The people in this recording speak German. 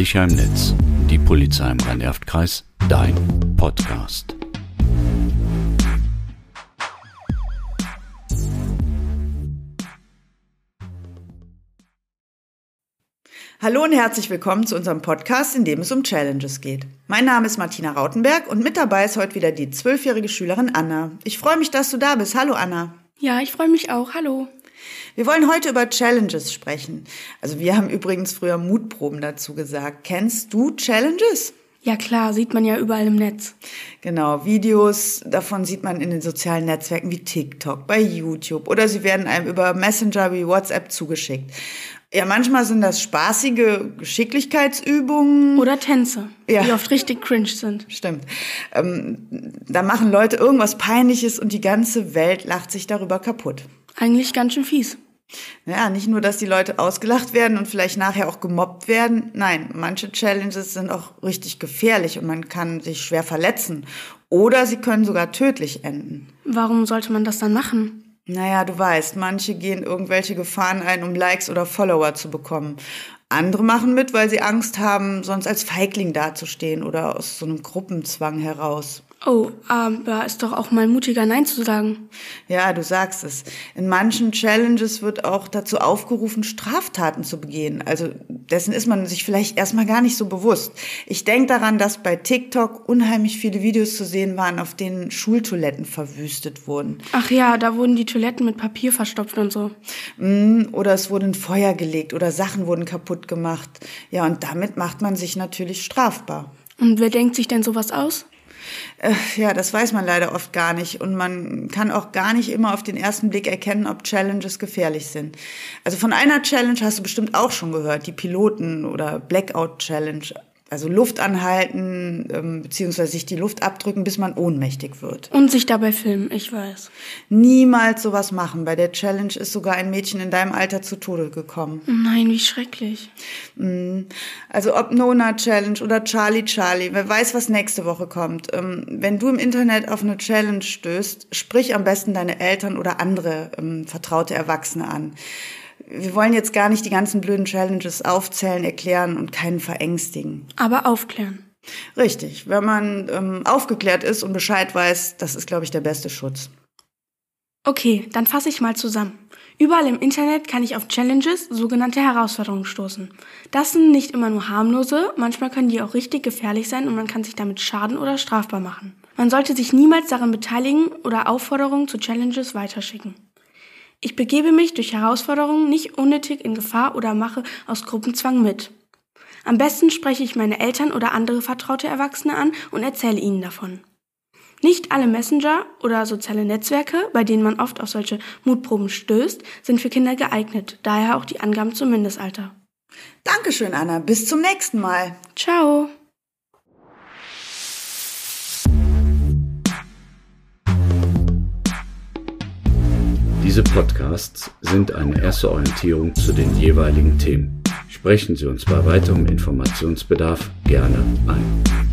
Sicher im Netz. Die Polizei im Rhein-Erft-Kreis. Dein Podcast. Hallo und herzlich willkommen zu unserem Podcast, in dem es um Challenges geht. Mein Name ist Martina Rautenberg und mit dabei ist heute wieder die zwölfjährige Schülerin Anna. Ich freue mich, dass du da bist. Hallo Anna. Ja, ich freue mich auch. Hallo. Wir wollen heute über Challenges sprechen. Also wir haben übrigens früher Mutproben dazu gesagt. Kennst du Challenges? Ja klar, sieht man ja überall im Netz. Genau, Videos davon sieht man in den sozialen Netzwerken wie TikTok, bei YouTube oder sie werden einem über Messenger wie WhatsApp zugeschickt. Ja, manchmal sind das spaßige Geschicklichkeitsübungen. Oder Tänze, ja. die oft richtig cringe sind. Stimmt. Ähm, da machen Leute irgendwas Peinliches und die ganze Welt lacht sich darüber kaputt. Eigentlich ganz schön fies. Ja, nicht nur, dass die Leute ausgelacht werden und vielleicht nachher auch gemobbt werden. Nein, manche Challenges sind auch richtig gefährlich und man kann sich schwer verletzen. Oder sie können sogar tödlich enden. Warum sollte man das dann machen? Naja, du weißt, manche gehen irgendwelche Gefahren ein, um Likes oder Follower zu bekommen. Andere machen mit, weil sie Angst haben, sonst als Feigling dazustehen oder aus so einem Gruppenzwang heraus. Oh, aber ist doch auch mal mutiger Nein zu sagen. Ja, du sagst es. In manchen Challenges wird auch dazu aufgerufen, Straftaten zu begehen. Also dessen ist man sich vielleicht erstmal gar nicht so bewusst. Ich denke daran, dass bei TikTok unheimlich viele Videos zu sehen waren, auf denen Schultoiletten verwüstet wurden. Ach ja, da wurden die Toiletten mit Papier verstopft und so. Mm, oder es wurde ein Feuer gelegt oder Sachen wurden kaputt gemacht. Ja, und damit macht man sich natürlich strafbar. Und wer denkt sich denn sowas aus? Äh, ja, das weiß man leider oft gar nicht. Und man kann auch gar nicht immer auf den ersten Blick erkennen, ob Challenges gefährlich sind. Also von einer Challenge hast du bestimmt auch schon gehört, die Piloten- oder Blackout-Challenge. Also Luft anhalten, ähm, beziehungsweise sich die Luft abdrücken, bis man ohnmächtig wird. Und sich dabei filmen, ich weiß. Niemals sowas machen. Bei der Challenge ist sogar ein Mädchen in deinem Alter zu Tode gekommen. Nein, wie schrecklich. Mm, also ob Nona Challenge oder Charlie Charlie, wer weiß, was nächste Woche kommt. Ähm, wenn du im Internet auf eine Challenge stößt, sprich am besten deine Eltern oder andere ähm, vertraute Erwachsene an wir wollen jetzt gar nicht die ganzen blöden Challenges aufzählen, erklären und keinen verängstigen. Aber aufklären. Richtig. Wenn man ähm, aufgeklärt ist und Bescheid weiß, das ist, glaube ich, der beste Schutz. Okay, dann fasse ich mal zusammen. Überall im Internet kann ich auf Challenges, sogenannte Herausforderungen stoßen. Das sind nicht immer nur harmlose, manchmal können die auch richtig gefährlich sein und man kann sich damit schaden oder strafbar machen. Man sollte sich niemals daran beteiligen oder Aufforderungen zu Challenges weiterschicken. Ich begebe mich durch Herausforderungen nicht unnötig in Gefahr oder mache aus Gruppenzwang mit. Am besten spreche ich meine Eltern oder andere vertraute Erwachsene an und erzähle ihnen davon. Nicht alle Messenger oder soziale Netzwerke, bei denen man oft auf solche Mutproben stößt, sind für Kinder geeignet, daher auch die Angaben zum Mindestalter. Dankeschön, Anna. Bis zum nächsten Mal. Ciao. Diese Podcasts sind eine erste Orientierung zu den jeweiligen Themen. Sprechen Sie uns bei weiterem Informationsbedarf gerne an.